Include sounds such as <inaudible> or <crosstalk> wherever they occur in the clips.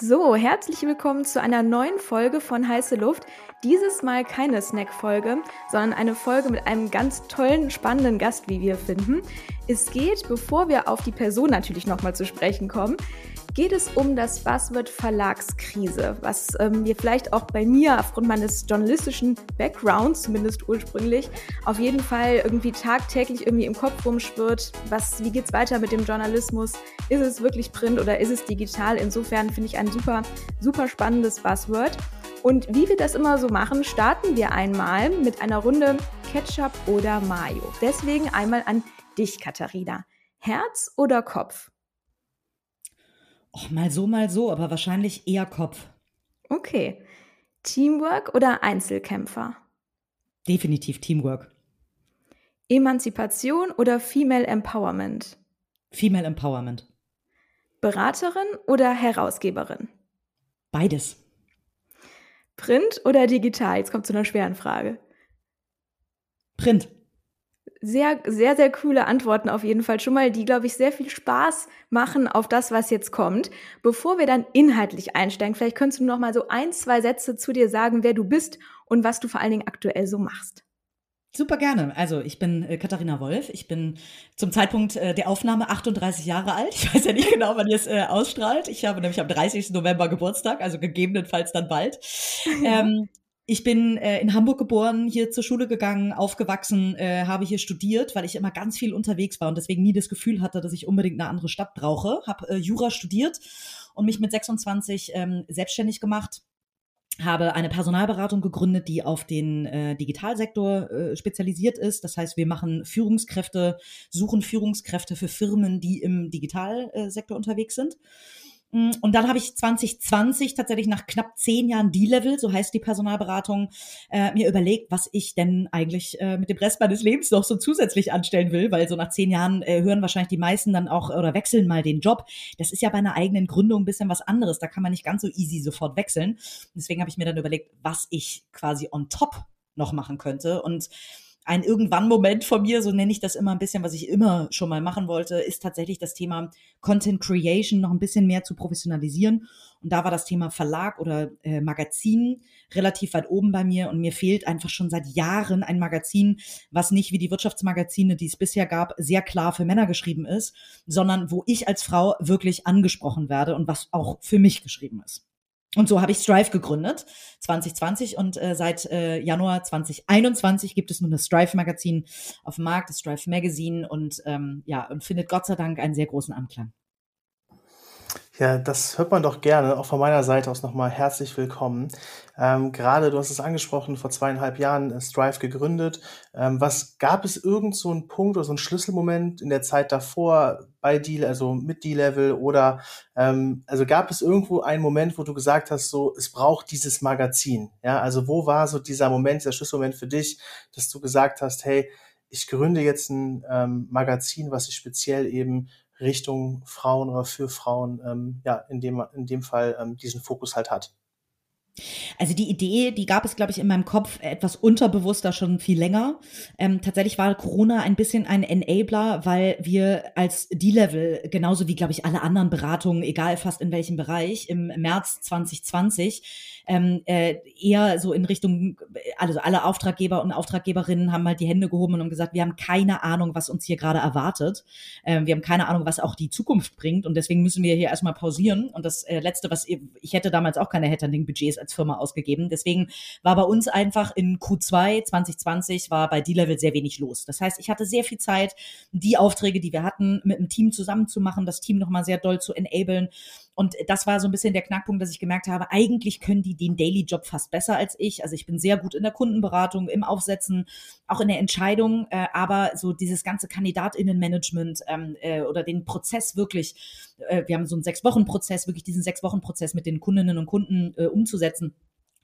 So, herzlich willkommen zu einer neuen Folge von Heiße Luft. Dieses Mal keine Snack-Folge, sondern eine Folge mit einem ganz tollen, spannenden Gast, wie wir finden. Es geht, bevor wir auf die Person natürlich nochmal zu sprechen kommen, geht es um das Buzzword Verlagskrise, was ähm, mir vielleicht auch bei mir aufgrund meines journalistischen Backgrounds, zumindest ursprünglich, auf jeden Fall irgendwie tagtäglich irgendwie im Kopf rumschwirrt. Was, wie geht's weiter mit dem Journalismus? Ist es wirklich Print oder ist es digital? Insofern finde ich ein super, super spannendes Buzzword. Und wie wir das immer so machen, starten wir einmal mit einer Runde Ketchup oder Mayo. Deswegen einmal an dich, Katharina. Herz oder Kopf? Och, mal so, mal so, aber wahrscheinlich eher Kopf. Okay. Teamwork oder Einzelkämpfer? Definitiv Teamwork. Emanzipation oder Female Empowerment? Female Empowerment. Beraterin oder Herausgeberin? Beides. Print oder digital? Jetzt kommt zu einer schweren Frage. Print sehr, sehr, sehr coole Antworten auf jeden Fall schon mal, die, glaube ich, sehr viel Spaß machen auf das, was jetzt kommt. Bevor wir dann inhaltlich einsteigen, vielleicht könntest du noch mal so ein, zwei Sätze zu dir sagen, wer du bist und was du vor allen Dingen aktuell so machst. Super gerne. Also ich bin äh, Katharina Wolf. Ich bin zum Zeitpunkt äh, der Aufnahme 38 Jahre alt. Ich weiß ja nicht genau, wann ihr es äh, ausstrahlt. Ich habe nämlich am 30. November Geburtstag, also gegebenenfalls dann bald. <laughs> Ähm, ich bin äh, in Hamburg geboren, hier zur Schule gegangen, aufgewachsen, äh, habe hier studiert, weil ich immer ganz viel unterwegs war und deswegen nie das Gefühl hatte, dass ich unbedingt eine andere Stadt brauche. Habe äh, Jura studiert und mich mit 26 ähm, selbstständig gemacht. Habe eine Personalberatung gegründet, die auf den äh, Digitalsektor äh, spezialisiert ist. Das heißt, wir machen Führungskräfte, suchen Führungskräfte für Firmen, die im Digitalsektor unterwegs sind. Mm, und dann habe ich 2020 tatsächlich nach knapp zehn Jahren D-Level, so heißt die Personalberatung, äh, mir überlegt, was ich denn eigentlich äh, mit dem Rest meines Lebens noch so zusätzlich anstellen will, weil so nach zehn Jahren äh, hören wahrscheinlich die meisten dann auch oder wechseln mal den Job. Das ist ja bei einer eigenen Gründung ein bisschen was anderes. Da kann man nicht ganz so easy sofort wechseln. Deswegen habe ich mir dann überlegt, was ich quasi on top noch machen könnte. Und ein Irgendwann-Moment von mir, so nenne ich das immer ein bisschen, was ich immer schon mal machen wollte, ist tatsächlich das Thema Content Creation noch ein bisschen mehr zu professionalisieren. Und da war das Thema Verlag oder äh, Magazin relativ weit oben bei mir. Und mir fehlt einfach schon seit Jahren ein Magazin, was nicht wie die Wirtschaftsmagazine, die es bisher gab, sehr klar für Männer geschrieben ist, sondern wo ich als Frau wirklich angesprochen werde und was auch für mich geschrieben ist. Und so habe ich Strive gegründet, 2020 und äh, seit äh, Januar 2021 gibt es nun das Strive Magazin auf dem Markt, das Strive Magazine und ähm, ja und findet Gott sei Dank einen sehr großen Anklang. Ja, das hört man doch gerne. Auch von meiner Seite aus nochmal herzlich willkommen. Ähm, gerade, du hast es angesprochen, vor zweieinhalb Jahren äh, Strive gegründet. Ähm, was gab es irgend so einen Punkt oder so einen Schlüsselmoment in der Zeit davor bei Deal, also mit D-Level oder ähm, also gab es irgendwo einen Moment, wo du gesagt hast, so es braucht dieses Magazin. Ja, also wo war so dieser Moment, dieser Schlüsselmoment für dich, dass du gesagt hast, hey, ich gründe jetzt ein ähm, Magazin, was sich speziell eben Richtung Frauen oder für Frauen, ähm, ja, in dem, in dem Fall ähm, diesen Fokus halt hat. Also die Idee, die gab es, glaube ich, in meinem Kopf etwas unterbewusster schon viel länger. Ähm, tatsächlich war Corona ein bisschen ein Enabler, weil wir als D-Level, genauso wie, glaube ich, alle anderen Beratungen, egal fast in welchem Bereich, im März 2020 ähm, äh, eher so in Richtung, also alle Auftraggeber und Auftraggeberinnen haben halt die Hände gehoben und gesagt, wir haben keine Ahnung, was uns hier gerade erwartet. Ähm, wir haben keine Ahnung, was auch die Zukunft bringt und deswegen müssen wir hier erstmal pausieren. Und das äh, Letzte, was ich hätte damals auch keine Headhunting-Budgets als Firma ausgegeben. Deswegen war bei uns einfach in Q2 2020 war bei D-Level sehr wenig los. Das heißt, ich hatte sehr viel Zeit, die Aufträge, die wir hatten, mit dem Team zusammenzumachen, das Team nochmal sehr doll zu enablen und das war so ein bisschen der Knackpunkt, dass ich gemerkt habe, eigentlich können die den Daily Job fast besser als ich. Also ich bin sehr gut in der Kundenberatung, im Aufsetzen, auch in der Entscheidung, äh, aber so dieses ganze Kandidatinnenmanagement ähm, äh, oder den Prozess wirklich, äh, wir haben so einen Sechs-Wochen-Prozess, wirklich diesen Sechs-Wochen-Prozess mit den Kundinnen und Kunden äh, umzusetzen.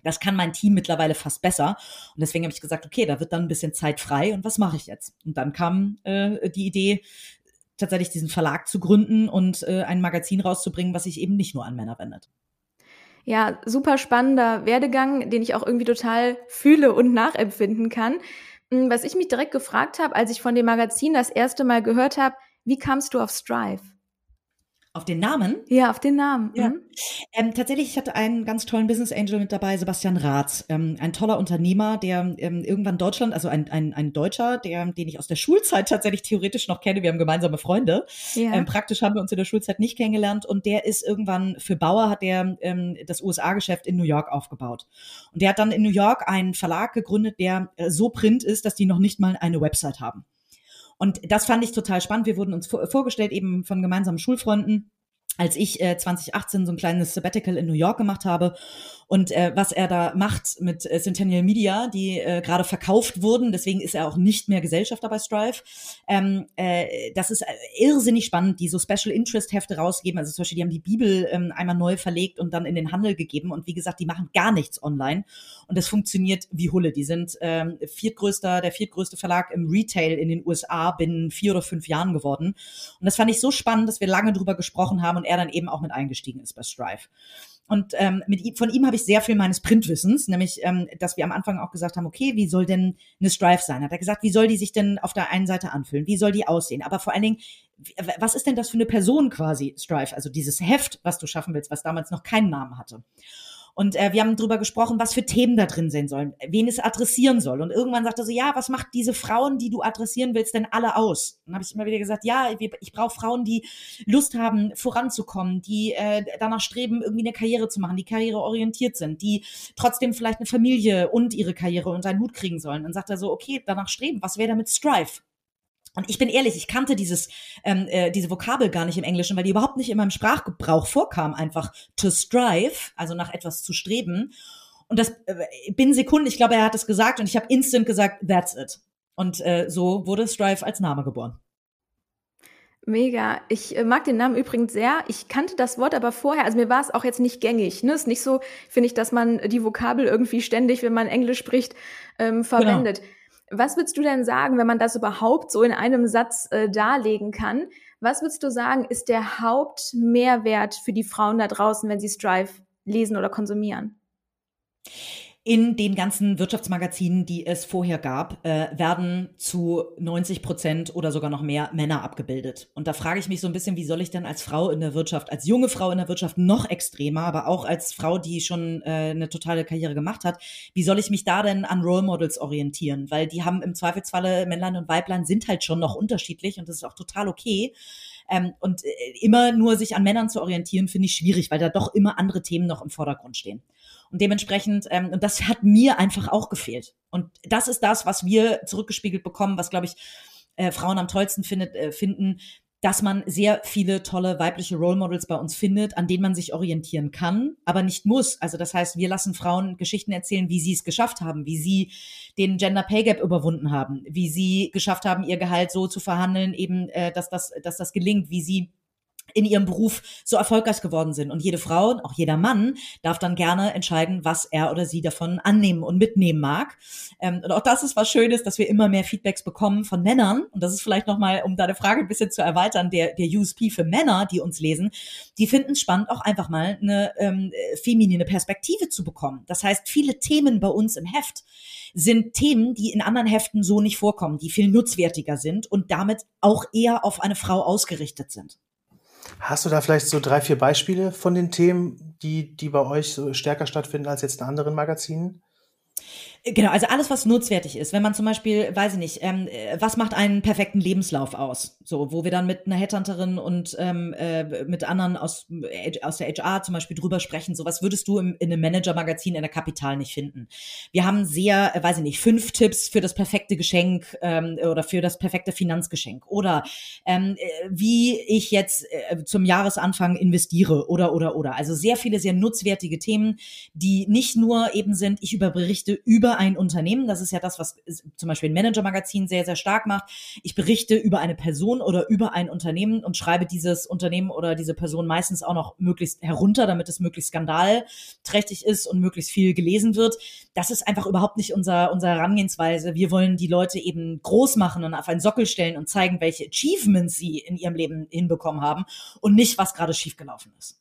Das kann mein Team mittlerweile fast besser. Und deswegen habe ich gesagt, okay, da wird dann ein bisschen Zeit frei und was mache ich jetzt? Und dann kam äh, die Idee, tatsächlich diesen Verlag zu gründen und äh, ein Magazin rauszubringen, was sich eben nicht nur an Männer wendet. Ja, super spannender Werdegang, den ich auch irgendwie total fühle und nachempfinden kann. Hm, was ich mich direkt gefragt habe, als ich von dem Magazin das erste Mal gehört habe, wie kamst du auf Strive? Auf den Namen? Ja, auf den Namen. Ja. Mhm. Ähm, tatsächlich, ich hatte einen ganz tollen Business Angel mit dabei, Sebastian Rath, ähm, ein toller Unternehmer, der ähm, irgendwann Deutschland, also ein, ein, ein Deutscher, der, den ich aus der Schulzeit tatsächlich theoretisch noch kenne. Wir haben gemeinsame Freunde. Ja. Ähm, praktisch haben wir uns in der Schulzeit nicht kennengelernt und der ist irgendwann für Bauer hat der ähm, das USA-Geschäft in New York aufgebaut. Und der hat dann in New York einen Verlag gegründet, der äh, so print ist, dass die noch nicht mal eine Website haben. Und das fand ich total spannend. Wir wurden uns vorgestellt eben von gemeinsamen Schulfreunden als ich äh, 2018 so ein kleines Sabbatical in New York gemacht habe und äh, was er da macht mit äh, Centennial Media, die äh, gerade verkauft wurden, deswegen ist er auch nicht mehr Gesellschafter bei Strive. Ähm, äh, das ist äh, irrsinnig spannend, die so Special Interest Hefte rausgeben. Also zum Beispiel, die haben die Bibel ähm, einmal neu verlegt und dann in den Handel gegeben. Und wie gesagt, die machen gar nichts online. Und das funktioniert wie Hulle. Die sind ähm, viertgrößter, der viertgrößte Verlag im Retail in den USA binnen vier oder fünf Jahren geworden. Und das fand ich so spannend, dass wir lange drüber gesprochen haben und er dann eben auch mit eingestiegen ist bei Strive. Und ähm, mit von ihm habe ich sehr viel meines Printwissens, nämlich, ähm, dass wir am Anfang auch gesagt haben, okay, wie soll denn eine Strive sein? Hat er gesagt, wie soll die sich denn auf der einen Seite anfühlen? Wie soll die aussehen? Aber vor allen Dingen, was ist denn das für eine Person quasi, Strive? Also dieses Heft, was du schaffen willst, was damals noch keinen Namen hatte. Und äh, wir haben darüber gesprochen, was für Themen da drin sein sollen, wen es adressieren soll. Und irgendwann sagte er so, ja, was macht diese Frauen, die du adressieren willst, denn alle aus? dann habe ich immer wieder gesagt, ja, ich brauche Frauen, die Lust haben, voranzukommen, die äh, danach streben, irgendwie eine Karriere zu machen, die karriereorientiert sind, die trotzdem vielleicht eine Familie und ihre Karriere unter einen Hut kriegen sollen. Dann sagt er so, okay, danach streben, was wäre damit Strive? Und ich bin ehrlich, ich kannte dieses, ähm, äh, diese Vokabel gar nicht im Englischen, weil die überhaupt nicht in meinem Sprachgebrauch vorkam, einfach to strive, also nach etwas zu streben. Und das äh, binnen Sekunden, ich glaube, er hat es gesagt und ich habe instant gesagt, that's it. Und äh, so wurde Strive als Name geboren. Mega. Ich äh, mag den Namen übrigens sehr. Ich kannte das Wort aber vorher, also mir war es auch jetzt nicht gängig. Ne? Ist nicht so, finde ich, dass man die Vokabel irgendwie ständig, wenn man Englisch spricht, ähm, verwendet. Genau. Was würdest du denn sagen, wenn man das überhaupt so in einem Satz äh, darlegen kann? Was würdest du sagen, ist der Hauptmehrwert für die Frauen da draußen, wenn sie Strive lesen oder konsumieren? In den ganzen Wirtschaftsmagazinen, die es vorher gab, äh, werden zu 90 Prozent oder sogar noch mehr Männer abgebildet. Und da frage ich mich so ein bisschen, wie soll ich denn als Frau in der Wirtschaft, als junge Frau in der Wirtschaft noch extremer, aber auch als Frau, die schon äh, eine totale Karriere gemacht hat, wie soll ich mich da denn an Role Models orientieren? Weil die haben im Zweifelsfalle Männlein und Weiblein sind halt schon noch unterschiedlich und das ist auch total okay. Ähm, und äh, immer nur sich an Männern zu orientieren, finde ich schwierig, weil da doch immer andere Themen noch im Vordergrund stehen. Und dementsprechend, ähm, und das hat mir einfach auch gefehlt. Und das ist das, was wir zurückgespiegelt bekommen, was, glaube ich, äh, Frauen am tollsten findet, äh, finden, dass man sehr viele tolle weibliche Role Models bei uns findet, an denen man sich orientieren kann, aber nicht muss. Also das heißt, wir lassen Frauen Geschichten erzählen, wie sie es geschafft haben, wie sie den Gender Pay Gap überwunden haben, wie sie geschafft haben, ihr Gehalt so zu verhandeln, eben, äh, dass das, dass das gelingt, wie sie in ihrem Beruf so erfolgreich geworden sind. Und jede Frau, auch jeder Mann, darf dann gerne entscheiden, was er oder sie davon annehmen und mitnehmen mag. Ähm, und auch das ist was Schönes, dass wir immer mehr Feedbacks bekommen von Männern. Und das ist vielleicht nochmal, um deine Frage ein bisschen zu erweitern, der, der USP für Männer, die uns lesen, die finden es spannend, auch einfach mal eine ähm, feminine Perspektive zu bekommen. Das heißt, viele Themen bei uns im Heft sind Themen, die in anderen Heften so nicht vorkommen, die viel nutzwertiger sind und damit auch eher auf eine Frau ausgerichtet sind. Hast du da vielleicht so drei, vier Beispiele von den Themen, die, die bei euch so stärker stattfinden als jetzt in anderen Magazinen? Genau, also alles, was nutzwertig ist. Wenn man zum Beispiel, weiß ich nicht, ähm, äh, was macht einen perfekten Lebenslauf aus? So, wo wir dann mit einer Headhunterin und ähm, äh, mit anderen aus, äh, aus der HR zum Beispiel drüber sprechen. So, was würdest du im, in einem Manager-Magazin in der Kapital nicht finden? Wir haben sehr, äh, weiß ich nicht, fünf Tipps für das perfekte Geschenk ähm, oder für das perfekte Finanzgeschenk. Oder ähm, äh, wie ich jetzt äh, zum Jahresanfang investiere oder, oder, oder. Also sehr viele, sehr nutzwertige Themen, die nicht nur eben sind, ich überberichte über über ein Unternehmen. Das ist ja das, was zum Beispiel ein Manager-Magazin sehr, sehr stark macht. Ich berichte über eine Person oder über ein Unternehmen und schreibe dieses Unternehmen oder diese Person meistens auch noch möglichst herunter, damit es möglichst skandalträchtig ist und möglichst viel gelesen wird. Das ist einfach überhaupt nicht unser, unsere Herangehensweise. Wir wollen die Leute eben groß machen und auf einen Sockel stellen und zeigen, welche Achievements sie in ihrem Leben hinbekommen haben und nicht, was gerade schiefgelaufen ist.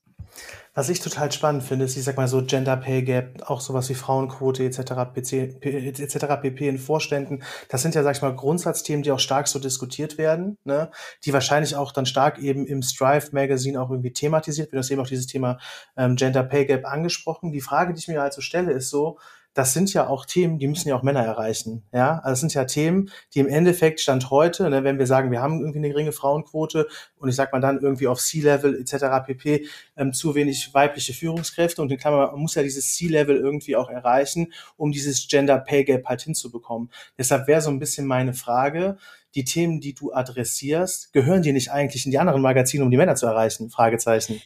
Was ich total spannend finde, ist, ich sag mal so Gender Pay Gap, auch sowas wie Frauenquote etc. PC, etc. pp. in Vorständen. Das sind ja, sag ich mal, Grundsatzthemen, die auch stark so diskutiert werden, ne? die wahrscheinlich auch dann stark eben im Strive Magazine auch irgendwie thematisiert wird. Du hast eben auch dieses Thema ähm, Gender Pay Gap angesprochen. Die Frage, die ich mir halt so stelle, ist so, das sind ja auch Themen, die müssen ja auch Männer erreichen. Ja, also das sind ja Themen, die im Endeffekt Stand heute, ne, wenn wir sagen, wir haben irgendwie eine geringe Frauenquote und ich sag mal dann irgendwie auf C-Level etc. pp. Ähm, zu wenig weibliche Führungskräfte und in Klammer, man muss ja dieses C-Level irgendwie auch erreichen, um dieses Gender Pay Gap halt hinzubekommen. Deshalb wäre so ein bisschen meine Frage, die Themen, die du adressierst, gehören die nicht eigentlich in die anderen Magazine, um die Männer zu erreichen? Fragezeichen.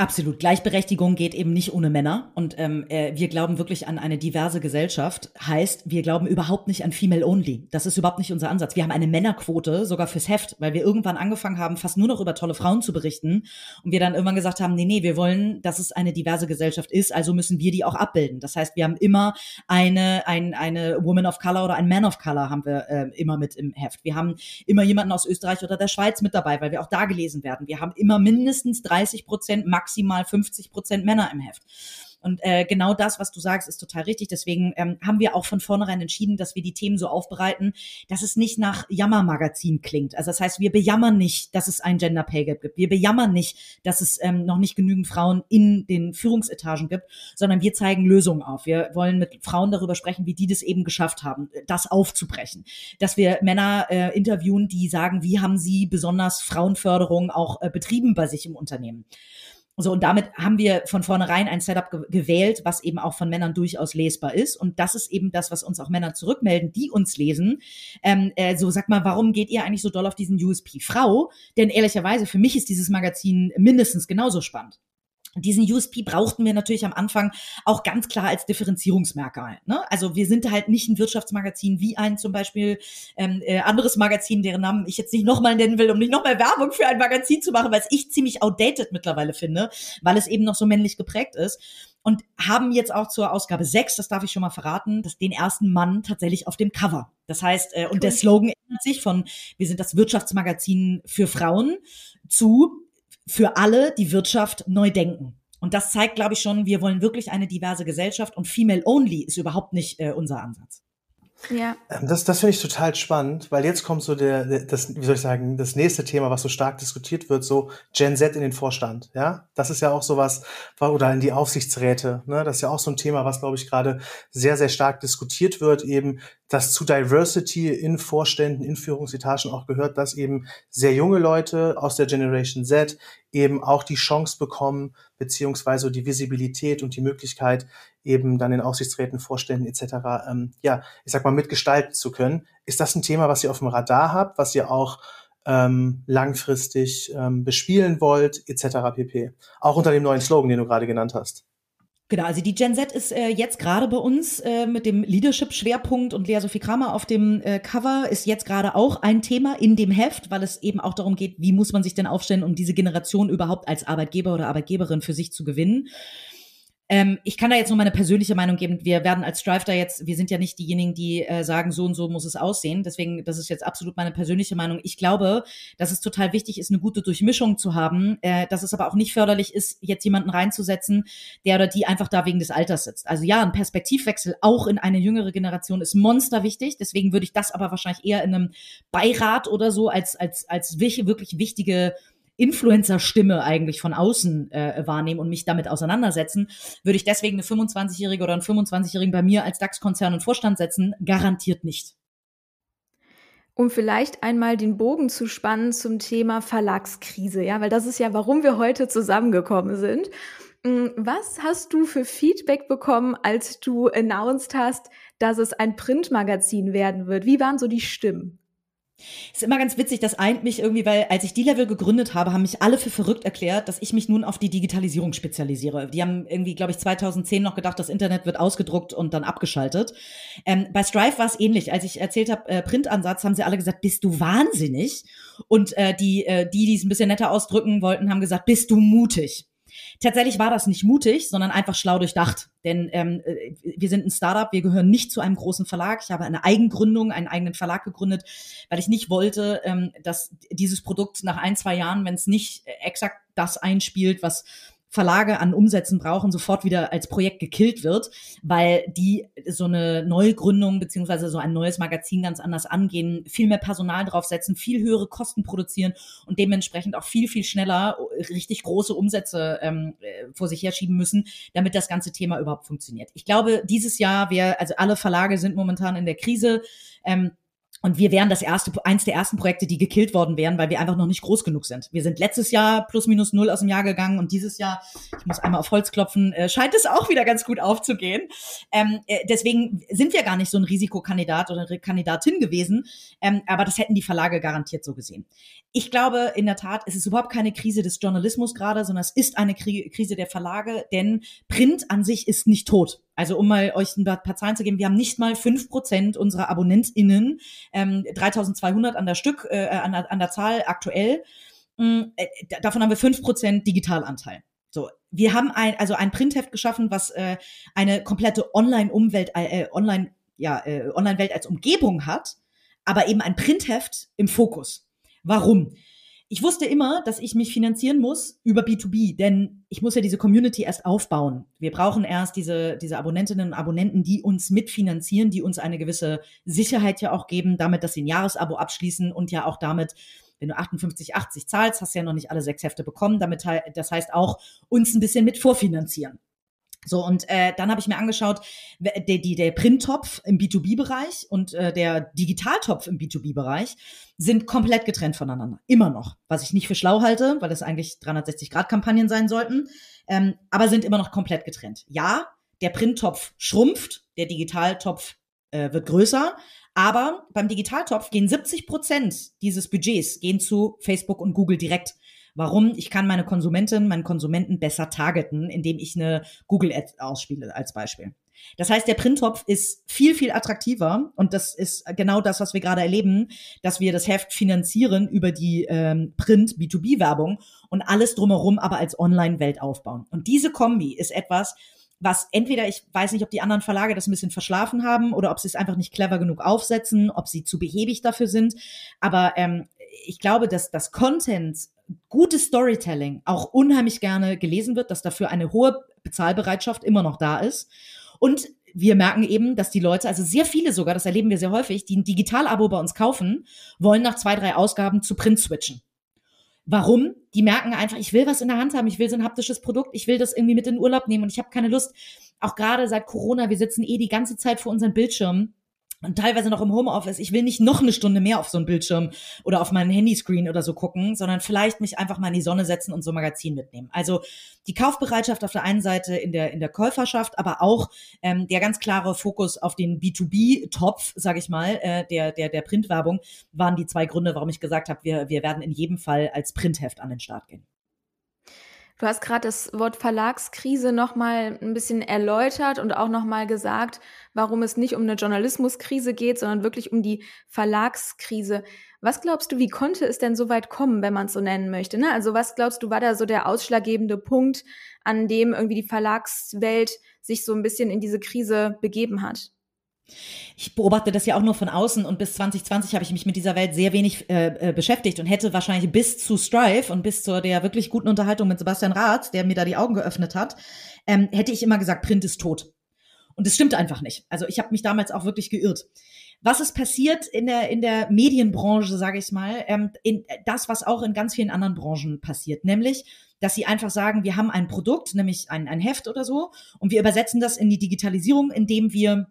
Absolut. Gleichberechtigung geht eben nicht ohne Männer. Und ähm, äh, wir glauben wirklich an eine diverse Gesellschaft. Heißt, wir glauben überhaupt nicht an Female Only. Das ist überhaupt nicht unser Ansatz. Wir haben eine Männerquote sogar fürs Heft, weil wir irgendwann angefangen haben, fast nur noch über tolle Frauen zu berichten. Und wir dann irgendwann gesagt haben, nee, nee, wir wollen, dass es eine diverse Gesellschaft ist, also müssen wir die auch abbilden. Das heißt, wir haben immer eine, ein, eine Woman of Color oder ein Man of Color haben wir äh, immer mit im Heft. Wir haben immer jemanden aus Österreich oder der Schweiz mit dabei, weil wir auch da gelesen werden. Wir haben immer mindestens 30 Prozent maximal 50 Prozent Männer im Heft. Und äh, genau das, was du sagst, ist total richtig. Deswegen ähm, haben wir auch von vornherein entschieden, dass wir die Themen so aufbereiten, dass es nicht nach Jammermagazin klingt. Also das heißt, wir bejammern nicht, dass es ein Gender Pay Gap gibt. Wir bejammern nicht, dass es ähm, noch nicht genügend Frauen in den Führungsetagen gibt, sondern wir zeigen Lösungen auf. Wir wollen mit Frauen darüber sprechen, wie die das eben geschafft haben, das aufzubrechen. Dass wir Männer äh, interviewen, die sagen, wie haben sie besonders Frauenförderung auch äh, betrieben bei sich im Unternehmen. So, und damit haben wir von vornherein ein Setup ge gewählt, was eben auch von Männern durchaus lesbar ist. Und das ist eben das, was uns auch Männer zurückmelden, die uns lesen. Ähm, äh, so, sag mal, warum geht ihr eigentlich so doll auf diesen USP Frau? Denn ehrlicherweise, für mich ist dieses Magazin mindestens genauso spannend diesen USP brauchten wir natürlich am Anfang auch ganz klar als Differenzierungsmerkmal. Ne? Also wir sind halt nicht ein Wirtschaftsmagazin wie ein zum Beispiel ähm, äh, anderes Magazin, deren Namen ich jetzt nicht nochmal nennen will, um nicht nochmal Werbung für ein Magazin zu machen, weil es ich ziemlich outdated mittlerweile finde, weil es eben noch so männlich geprägt ist. Und haben jetzt auch zur Ausgabe 6, das darf ich schon mal verraten, dass den ersten Mann tatsächlich auf dem Cover. Das heißt, äh, und der Slogan ändert sich von wir sind das Wirtschaftsmagazin für Frauen zu für alle die Wirtschaft neu denken. Und das zeigt, glaube ich, schon, wir wollen wirklich eine diverse Gesellschaft und Female Only ist überhaupt nicht äh, unser Ansatz. Ja. Ähm, das, das finde ich total spannend, weil jetzt kommt so der, das, wie soll ich sagen, das nächste Thema, was so stark diskutiert wird, so Gen Z in den Vorstand. Ja, das ist ja auch sowas, oder in die Aufsichtsräte. Ne? Das ist ja auch so ein Thema, was, glaube ich, gerade sehr, sehr stark diskutiert wird, eben, dass zu Diversity in Vorständen, in Führungsetagen auch gehört, dass eben sehr junge Leute aus der Generation Z eben auch die Chance bekommen, beziehungsweise die Visibilität und die Möglichkeit, eben dann in Aufsichtsräten, Vorständen etc., ähm, ja, ich sag mal, mitgestalten zu können. Ist das ein Thema, was ihr auf dem Radar habt, was ihr auch ähm, langfristig ähm, bespielen wollt, etc. pp. Auch unter dem neuen Slogan, den du gerade genannt hast. Genau, also die Gen Z ist äh, jetzt gerade bei uns äh, mit dem Leadership-Schwerpunkt und Lea Sophie Kramer auf dem äh, Cover ist jetzt gerade auch ein Thema in dem Heft, weil es eben auch darum geht, wie muss man sich denn aufstellen, um diese Generation überhaupt als Arbeitgeber oder Arbeitgeberin für sich zu gewinnen. Ähm, ich kann da jetzt nur meine persönliche Meinung geben. Wir werden als Strive da jetzt, wir sind ja nicht diejenigen, die äh, sagen, so und so muss es aussehen. Deswegen, das ist jetzt absolut meine persönliche Meinung. Ich glaube, dass es total wichtig ist, eine gute Durchmischung zu haben, äh, dass es aber auch nicht förderlich ist, jetzt jemanden reinzusetzen, der oder die einfach da wegen des Alters sitzt. Also ja, ein Perspektivwechsel auch in eine jüngere Generation ist monster wichtig. Deswegen würde ich das aber wahrscheinlich eher in einem Beirat oder so als, als, als wirklich wichtige Influencer-Stimme eigentlich von außen äh, wahrnehmen und mich damit auseinandersetzen, würde ich deswegen eine 25-Jährige oder einen 25-Jährigen bei mir als DAX-Konzern und Vorstand setzen? Garantiert nicht. Um vielleicht einmal den Bogen zu spannen zum Thema Verlagskrise, ja, weil das ist ja, warum wir heute zusammengekommen sind. Hm, was hast du für Feedback bekommen, als du announced hast, dass es ein Printmagazin werden wird? Wie waren so die Stimmen? Ist immer ganz witzig, das eint mich irgendwie, weil als ich D-Level gegründet habe, haben mich alle für verrückt erklärt, dass ich mich nun auf die Digitalisierung spezialisiere. Die haben irgendwie, glaube ich, 2010 noch gedacht, das Internet wird ausgedruckt und dann abgeschaltet. Ähm, bei Strive war es ähnlich. Als ich erzählt habe, äh, Printansatz, haben sie alle gesagt, bist du wahnsinnig? Und äh, die, äh, die, die es ein bisschen netter ausdrücken wollten, haben gesagt, bist du mutig? Tatsächlich war das nicht mutig, sondern einfach schlau durchdacht. Denn ähm, äh, wir sind ein Startup, wir gehören nicht zu einem großen Verlag. Ich habe eine Eigengründung, einen eigenen Verlag gegründet, weil ich nicht wollte, ähm, dass dieses Produkt nach ein, zwei Jahren, wenn es nicht exakt das einspielt, was Verlage an Umsätzen brauchen, sofort wieder als Projekt gekillt wird, weil die so eine Neugründung beziehungsweise so ein neues Magazin ganz anders angehen, viel mehr Personal draufsetzen, viel höhere Kosten produzieren und dementsprechend auch viel, viel schneller richtig große Umsätze ähm, äh, vor sich herschieben müssen, damit das ganze Thema überhaupt funktioniert. Ich glaube, dieses Jahr, wir, also alle Verlage sind momentan in der Krise. Ähm, und wir wären das erste, eins der ersten Projekte, die gekillt worden wären, weil wir einfach noch nicht groß genug sind. Wir sind letztes Jahr plus minus null aus dem Jahr gegangen und dieses Jahr, ich muss einmal auf Holz klopfen, äh, scheint es auch wieder ganz gut aufzugehen. Ähm, äh, deswegen sind wir gar nicht so ein Risikokandidat oder Kandidatin gewesen, ähm, aber das hätten die Verlage garantiert so gesehen. Ich glaube, in der Tat, es ist überhaupt keine Krise des Journalismus gerade, sondern es ist eine Krise der Verlage, denn Print an sich ist nicht tot. Also um mal euch ein paar Zahlen zu geben, wir haben nicht mal fünf Prozent unserer AbonnentInnen, ähm, 3200 an der Stück, äh, an, an der Zahl aktuell. Ähm, äh, davon haben wir fünf Prozent Digitalanteil. So, wir haben ein, also ein Printheft geschaffen, was äh, eine komplette Online-Umwelt, äh, Online, ja, äh, Online-Welt als Umgebung hat, aber eben ein Printheft im Fokus. Warum? Ich wusste immer, dass ich mich finanzieren muss über B2B, denn ich muss ja diese Community erst aufbauen. Wir brauchen erst diese, diese Abonnentinnen und Abonnenten, die uns mitfinanzieren, die uns eine gewisse Sicherheit ja auch geben, damit, dass sie ein Jahresabo abschließen und ja auch damit, wenn du 58, 80 zahlst, hast du ja noch nicht alle sechs Hefte bekommen, damit, das heißt auch uns ein bisschen mit vorfinanzieren. So, und äh, dann habe ich mir angeschaut, der, die, der Printtopf im B2B-Bereich und äh, der Digitaltopf im B2B-Bereich sind komplett getrennt voneinander. Immer noch. Was ich nicht für schlau halte, weil das eigentlich 360-Grad-Kampagnen sein sollten, ähm, aber sind immer noch komplett getrennt. Ja, der Printtopf schrumpft, der Digitaltopf äh, wird größer, aber beim Digitaltopf gehen 70 Prozent dieses Budgets gehen zu Facebook und Google direkt. Warum? Ich kann meine Konsumentin, meinen Konsumenten besser targeten, indem ich eine Google-Ad ausspiele als Beispiel. Das heißt, der Printtopf ist viel, viel attraktiver und das ist genau das, was wir gerade erleben, dass wir das Heft finanzieren über die ähm, Print-B2B-Werbung und alles drumherum aber als Online-Welt aufbauen. Und diese Kombi ist etwas, was entweder, ich weiß nicht, ob die anderen Verlage das ein bisschen verschlafen haben oder ob sie es einfach nicht clever genug aufsetzen, ob sie zu behäbig dafür sind. Aber ähm, ich glaube, dass das Content gutes Storytelling auch unheimlich gerne gelesen wird, dass dafür eine hohe Bezahlbereitschaft immer noch da ist. Und wir merken eben, dass die Leute, also sehr viele sogar, das erleben wir sehr häufig, die ein Digital-Abo bei uns kaufen, wollen nach zwei, drei Ausgaben zu Print switchen. Warum? Die merken einfach, ich will was in der Hand haben, ich will so ein haptisches Produkt, ich will das irgendwie mit in den Urlaub nehmen und ich habe keine Lust. Auch gerade seit Corona, wir sitzen eh die ganze Zeit vor unseren Bildschirmen und teilweise noch im Homeoffice, ich will nicht noch eine Stunde mehr auf so einen Bildschirm oder auf meinen Handyscreen oder so gucken, sondern vielleicht mich einfach mal in die Sonne setzen und so ein Magazin mitnehmen. Also die Kaufbereitschaft auf der einen Seite in der, in der Käuferschaft, aber auch ähm, der ganz klare Fokus auf den B2B-Topf, sage ich mal, äh, der, der, der Printwerbung, waren die zwei Gründe, warum ich gesagt habe, wir, wir werden in jedem Fall als Printheft an den Start gehen. Du hast gerade das Wort Verlagskrise nochmal ein bisschen erläutert und auch nochmal gesagt, warum es nicht um eine Journalismuskrise geht, sondern wirklich um die Verlagskrise. Was glaubst du, wie konnte es denn so weit kommen, wenn man es so nennen möchte? Ne? Also was glaubst du, war da so der ausschlaggebende Punkt, an dem irgendwie die Verlagswelt sich so ein bisschen in diese Krise begeben hat? Ich beobachte das ja auch nur von außen und bis 2020 habe ich mich mit dieser Welt sehr wenig äh, äh, beschäftigt und hätte wahrscheinlich bis zu Strive und bis zu der wirklich guten Unterhaltung mit Sebastian Rath, der mir da die Augen geöffnet hat, ähm, hätte ich immer gesagt, Print ist tot. Und das stimmt einfach nicht. Also ich habe mich damals auch wirklich geirrt. Was ist passiert in der, in der Medienbranche, sage ich mal, ähm, in, das, was auch in ganz vielen anderen Branchen passiert, nämlich, dass sie einfach sagen, wir haben ein Produkt, nämlich ein, ein Heft oder so, und wir übersetzen das in die Digitalisierung, indem wir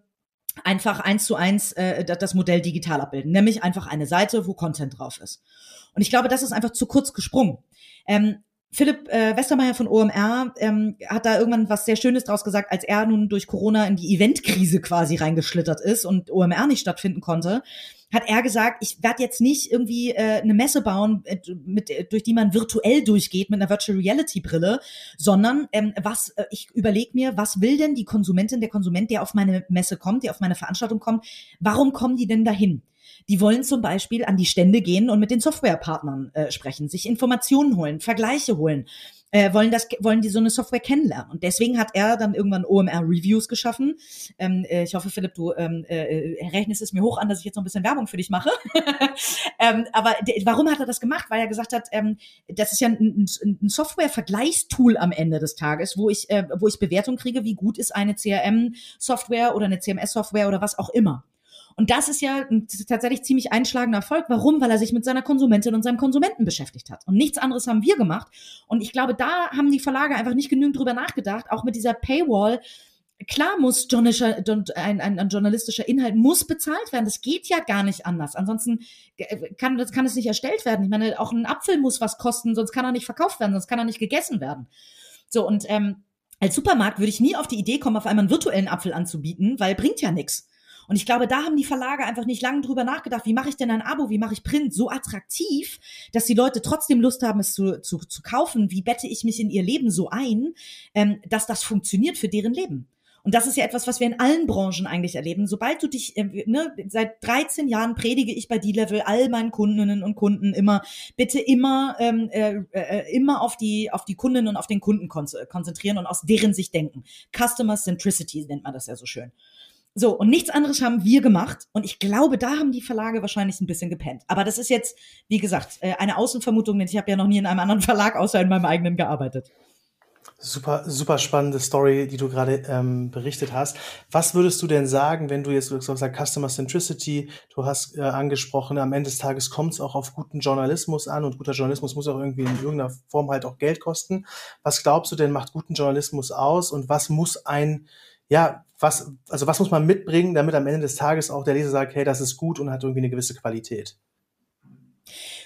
einfach eins zu eins äh, das Modell digital abbilden, nämlich einfach eine Seite, wo Content drauf ist. Und ich glaube, das ist einfach zu kurz gesprungen. Ähm, Philipp äh, Westermeier von OMR ähm, hat da irgendwann was sehr Schönes draus gesagt, als er nun durch Corona in die Eventkrise quasi reingeschlittert ist und OMR nicht stattfinden konnte hat er gesagt, ich werde jetzt nicht irgendwie äh, eine Messe bauen, mit, äh, durch die man virtuell durchgeht mit einer Virtual Reality Brille, sondern ähm, was äh, ich überlege mir, was will denn die Konsumentin, der Konsument, der auf meine Messe kommt, der auf meine Veranstaltung kommt, warum kommen die denn dahin? Die wollen zum Beispiel an die Stände gehen und mit den Softwarepartnern äh, sprechen, sich Informationen holen, Vergleiche holen. äh, wollen das, wollen die so eine Software kennenlernen. Und deswegen hat er dann irgendwann OMR Reviews geschaffen. Ähm, äh, ich hoffe, Philipp, du ähm, äh, rechnest es mir hoch an, dass ich jetzt noch ein bisschen Werbung für dich mache. <laughs> ähm, aber warum hat er das gemacht? Weil er gesagt hat, ähm, das ist ja ein, ein, ein Software-Vergleichstool am Ende des Tages, wo ich, äh, wo ich Bewertung kriege, wie gut ist eine CRM-Software oder eine CMS-Software oder was auch immer. Und das ist ja tatsächlich ziemlich einschlagender Erfolg. Warum? Weil er sich mit seiner Konsumentin und seinem Konsumenten beschäftigt hat. Und nichts anderes haben wir gemacht. Und ich glaube, da haben die Verlage einfach nicht genügend drüber nachgedacht, auch mit dieser Paywall. Klar muss ein, ein, ein, journalistischer Inhalt muss bezahlt werden. Das geht ja gar nicht anders. Ansonsten kann, das kann es nicht erstellt werden. Ich meine, auch ein Apfel muss was kosten, sonst kann er nicht verkauft werden, sonst kann er nicht gegessen werden. So, und ähm, als Supermarkt würde ich nie auf die Idee kommen, auf einmal einen virtuellen Apfel anzubieten, weil bringt ja nichts. Und ich glaube, da haben die Verlage einfach nicht lange drüber nachgedacht, wie mache ich denn ein Abo, wie mache ich Print so attraktiv, dass die Leute trotzdem Lust haben, es zu, zu, zu kaufen, wie bette ich mich in ihr Leben so ein, ähm, dass das funktioniert für deren Leben. Und das ist ja etwas, was wir in allen Branchen eigentlich erleben. Sobald du dich, äh, ne, seit 13 Jahren predige ich bei D-Level all meinen Kundinnen und Kunden immer, bitte immer, ähm, äh, äh, immer auf die, auf die Kundinnen und auf den Kunden konzentrieren und aus deren Sicht denken. Customer Centricity nennt man das ja so schön. So, und nichts anderes haben wir gemacht. Und ich glaube, da haben die Verlage wahrscheinlich ein bisschen gepennt. Aber das ist jetzt, wie gesagt, äh, eine Außenvermutung, denn ich habe ja noch nie in einem anderen <laughs> Verlag außer in meinem eigenen gearbeitet. Super, super spannende Story, die du gerade ähm, berichtet hast. Was würdest du denn sagen, wenn du jetzt du sagst, Customer Centricity, du hast äh, angesprochen, am Ende des Tages kommt es auch auf guten Journalismus an und guter Journalismus muss auch irgendwie in irgendeiner Form halt auch Geld kosten. Was glaubst du denn macht guten Journalismus aus und was muss ein ja, was, also was muss man mitbringen, damit am Ende des Tages auch der Leser sagt, hey, das ist gut und hat irgendwie eine gewisse Qualität?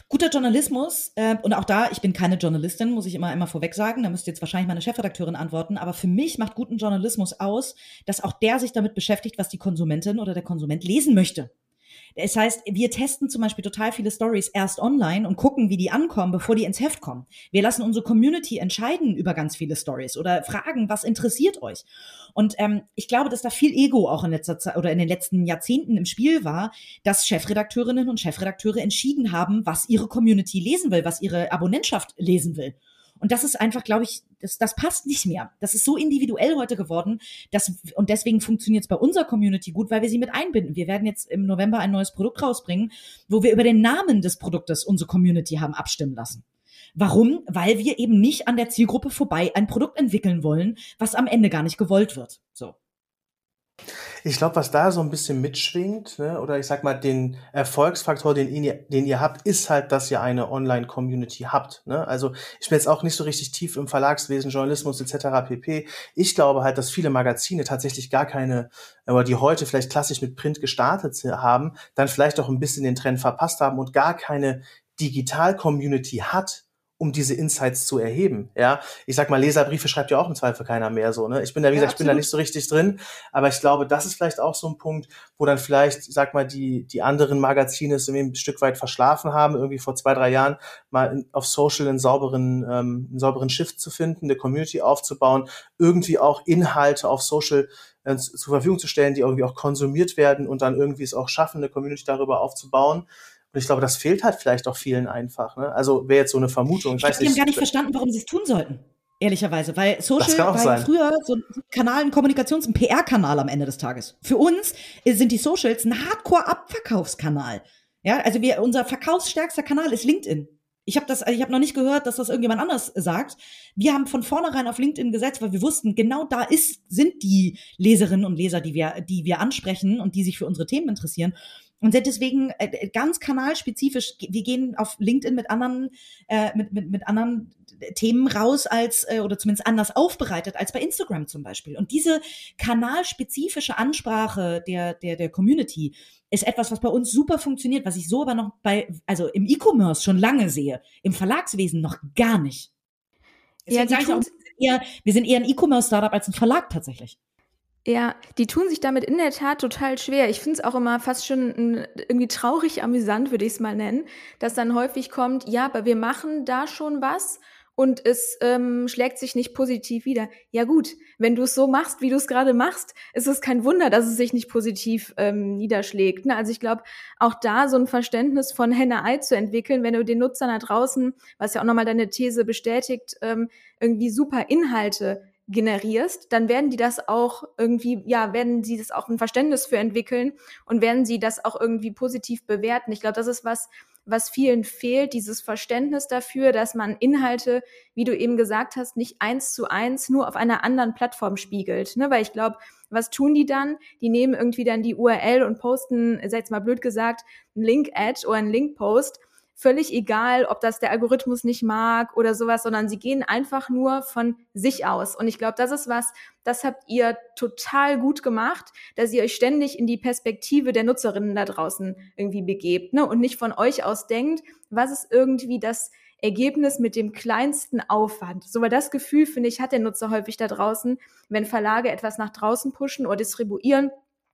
Guter Journalismus, äh, und auch da, ich bin keine Journalistin, muss ich immer immer vorweg sagen, da müsste jetzt wahrscheinlich meine Chefredakteurin antworten, aber für mich macht guten Journalismus aus, dass auch der sich damit beschäftigt, was die Konsumentin oder der Konsument lesen möchte. Das heißt, wir testen zum Beispiel total viele Stories erst online und gucken, wie die ankommen, bevor die ins Heft kommen. Wir lassen unsere Community entscheiden über ganz viele Stories oder fragen, was interessiert euch. Und ähm, ich glaube, dass da viel Ego auch in letzter Zeit oder in den letzten Jahrzehnten im Spiel war, dass Chefredakteurinnen und Chefredakteure entschieden haben, was ihre Community lesen will, was ihre Abonnentschaft lesen will. Und das ist einfach, glaube ich, das, das passt nicht mehr. Das ist so individuell heute geworden, dass, und deswegen funktioniert es bei unserer Community gut, weil wir sie mit einbinden. Wir werden jetzt im November ein neues Produkt rausbringen, wo wir über den Namen des Produktes unsere Community haben abstimmen lassen. Warum? Weil wir eben nicht an der Zielgruppe vorbei ein Produkt entwickeln wollen, was am Ende gar nicht gewollt wird. So. Ich glaube, was da so ein bisschen mitschwingt, ne, oder ich sag mal, den Erfolgsfaktor, den ihr, den ihr habt, ist halt, dass ihr eine Online-Community habt. Ne? Also ich bin jetzt auch nicht so richtig tief im Verlagswesen, Journalismus etc. pp. Ich glaube halt, dass viele Magazine tatsächlich gar keine, oder die heute vielleicht klassisch mit Print gestartet haben, dann vielleicht auch ein bisschen den Trend verpasst haben und gar keine Digital-Community hat, um diese Insights zu erheben. Ja, ich sag mal, Leserbriefe schreibt ja auch im Zweifel keiner mehr so. Ne? Ich bin da, wie ja, gesagt, ich bin da nicht so richtig drin, aber ich glaube, das ist vielleicht auch so ein Punkt, wo dann vielleicht, sag mal, die die anderen Magazine es irgendwie ein Stück weit verschlafen haben, irgendwie vor zwei drei Jahren mal in, auf Social einen sauberen ähm, einen sauberen Shift zu finden, eine Community aufzubauen, irgendwie auch Inhalte auf Social äh, zur Verfügung zu stellen, die irgendwie auch konsumiert werden und dann irgendwie es auch schaffen, eine Community darüber aufzubauen. Und ich glaube, das fehlt halt vielleicht auch vielen einfach. Ne? Also wäre jetzt so eine Vermutung. Ich, ich haben gar nicht verstanden, warum sie es tun sollten. Ehrlicherweise, weil Social war sein. früher so ein Kanal, ein Kommunikations-, ein PR-Kanal am Ende des Tages. Für uns sind die Socials ein Hardcore-Abverkaufskanal. Ja, also wir, unser verkaufsstärkster Kanal ist LinkedIn. Ich habe das, ich habe noch nicht gehört, dass das irgendjemand anders sagt. Wir haben von vornherein auf LinkedIn gesetzt, weil wir wussten, genau da ist, sind die Leserinnen und Leser, die wir, die wir ansprechen und die sich für unsere Themen interessieren. Und sind deswegen äh, ganz kanalspezifisch, wir gehen auf LinkedIn mit anderen, äh, mit, mit, mit anderen Themen raus als, äh, oder zumindest anders aufbereitet als bei Instagram zum Beispiel. Und diese kanalspezifische Ansprache der, der, der Community ist etwas, was bei uns super funktioniert, was ich so aber noch bei, also im E-Commerce schon lange sehe, im Verlagswesen noch gar nicht. Deswegen ja, die auch, eher, wir sind eher ein E-Commerce-Startup als ein Verlag tatsächlich. Ja, die tun sich damit in der Tat total schwer. Ich finde es auch immer fast schon irgendwie traurig amüsant, würde ich es mal nennen, dass dann häufig kommt, ja, aber wir machen da schon was und es ähm, schlägt sich nicht positiv wieder. Ja gut, wenn du es so machst, wie du es gerade machst, ist es kein Wunder, dass es sich nicht positiv ähm, niederschlägt. Ne? Also ich glaube, auch da so ein Verständnis von Henne-Ei zu entwickeln, wenn du den Nutzern da draußen, was ja auch nochmal deine These bestätigt, ähm, irgendwie super Inhalte generierst, dann werden die das auch irgendwie, ja, werden sie das auch ein Verständnis für entwickeln und werden sie das auch irgendwie positiv bewerten. Ich glaube, das ist was, was vielen fehlt, dieses Verständnis dafür, dass man Inhalte, wie du eben gesagt hast, nicht eins zu eins nur auf einer anderen Plattform spiegelt. Ne? Weil ich glaube, was tun die dann? Die nehmen irgendwie dann die URL und posten, sei jetzt mal blöd gesagt, einen Link-Ad oder einen Link-Post völlig egal, ob das der Algorithmus nicht mag oder sowas, sondern sie gehen einfach nur von sich aus. Und ich glaube, das ist was, das habt ihr total gut gemacht, dass ihr euch ständig in die Perspektive der Nutzerinnen da draußen irgendwie begebt ne? und nicht von euch aus denkt, was ist irgendwie das Ergebnis mit dem kleinsten Aufwand. So, weil das Gefühl, finde ich, hat der Nutzer häufig da draußen, wenn Verlage etwas nach draußen pushen oder distribuieren,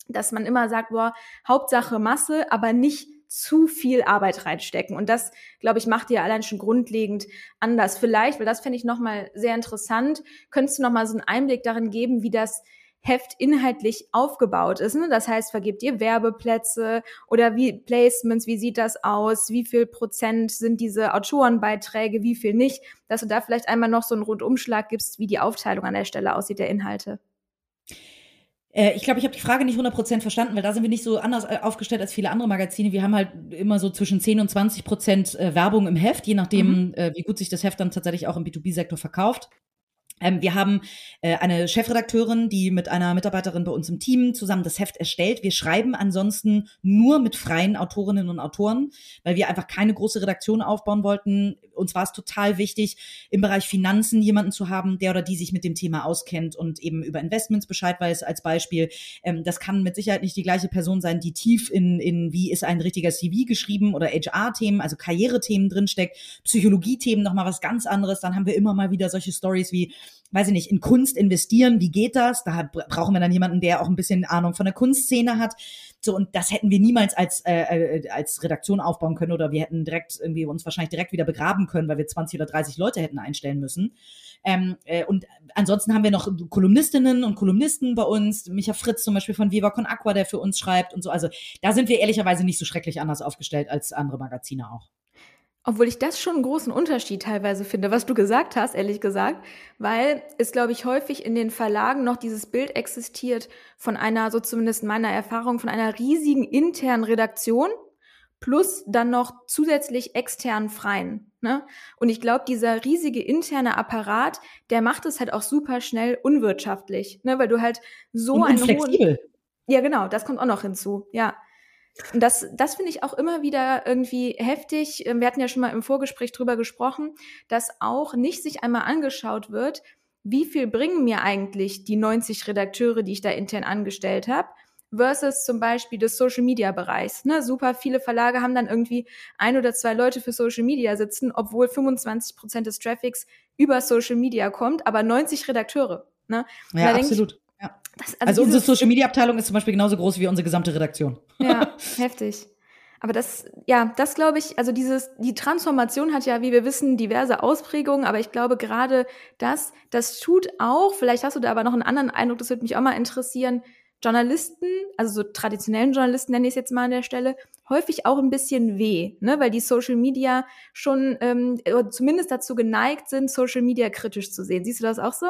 dass man immer sagt, boah, Hauptsache Masse, aber nicht zu viel Arbeit reinstecken. Und das, glaube ich, macht ihr allein schon grundlegend anders. Vielleicht, weil das fände ich nochmal sehr interessant, könntest du nochmal so einen Einblick darin geben, wie das Heft inhaltlich aufgebaut ist. Ne? Das heißt, vergibt ihr Werbeplätze oder wie Placements, wie sieht das aus? Wie viel Prozent sind diese Autorenbeiträge, wie viel nicht? Dass du da vielleicht einmal noch so einen Rundumschlag gibst, wie die Aufteilung an der Stelle aussieht der Inhalte. Äh, ich glaube, ich habe die Frage nicht 100% verstanden, weil da sind wir nicht so anders äh, aufgestellt als viele andere Magazine. Wir haben halt immer so zwischen 10 und 20% äh, Werbung im Heft, je nachdem, mhm. wie gut sich das Heft dann tatsächlich auch im B2B-Sektor verkauft. Ähm, wir haben äh, eine Chefredakteurin, die mit einer Mitarbeiterin bei uns im Team zusammen das Heft erstellt. Wir schreiben ansonsten nur mit freien Autorinnen und Autoren, weil wir einfach keine große Redaktion aufbauen wollten. Uns war es total wichtig, im Bereich Finanzen jemanden zu haben, der oder die sich mit dem Thema auskennt und eben über Investments Bescheid weiß als Beispiel. Ähm, das kann mit Sicherheit nicht die gleiche Person sein, die tief in, in wie ist ein richtiger CV geschrieben oder HR-Themen, also Karrierethemen drinsteckt, Psychologie-Themen nochmal was ganz anderes. Dann haben wir immer mal wieder solche Stories wie weiß ich nicht, in Kunst investieren, wie geht das? Da brauchen wir dann jemanden, der auch ein bisschen Ahnung von der Kunstszene hat. So, und das hätten wir niemals als, äh, äh als Redaktion aufbauen können oder wir hätten direkt irgendwie uns wahrscheinlich direkt wieder begraben können, weil wir 20 oder 30 Leute hätten einstellen müssen. Ähm, äh, und ansonsten haben wir noch Kolumnistinnen und Kolumnisten bei uns, Micha Fritz zum Beispiel von Viva Con Aqua, der für uns schreibt und so. Also da sind wir ehrlicherweise nicht so schrecklich anders aufgestellt als andere Magazine auch. Obwohl ich das schon einen großen Unterschied teilweise finde, was du gesagt hast, ehrlich gesagt, weil es, glaube ich, häufig in den Verlagen noch dieses Bild existiert von einer, so zumindest meiner Erfahrung, von einer riesigen internen Redaktion plus dann noch zusätzlich externen Freien. Ne? Und ich glaube, dieser riesige interne Apparat, der macht es halt auch super schnell unwirtschaftlich, ne? weil du halt so einen hohen... Ja, genau, das kommt auch noch hinzu, ja. Und das, das finde ich auch immer wieder irgendwie heftig. Ähm, wir hatten ja schon mal im Vorgespräch drüber gesprochen, dass auch nicht sich einmal angeschaut wird, wie viel bringen mir eigentlich die 90 Redakteure, die ich da intern angestellt habe, versus zum Beispiel des Social Media Bereichs. Ne? Super viele Verlage haben dann irgendwie ein oder zwei Leute für Social Media sitzen, obwohl 25 Prozent des Traffics über Social Media kommt, aber 90 Redakteure. Ne? Ja, absolut. Ich. Das, also, also unsere Social Media Abteilung ist zum Beispiel genauso groß wie unsere gesamte Redaktion. Ja, <laughs> heftig. Aber das, ja, das glaube ich, also dieses, die Transformation hat ja, wie wir wissen, diverse Ausprägungen, aber ich glaube gerade das, das tut auch, vielleicht hast du da aber noch einen anderen Eindruck, das würde mich auch mal interessieren, Journalisten, also so traditionellen Journalisten nenne ich es jetzt mal an der Stelle, häufig auch ein bisschen weh, ne? weil die Social Media schon ähm, zumindest dazu geneigt sind, Social Media kritisch zu sehen. Siehst du das auch so?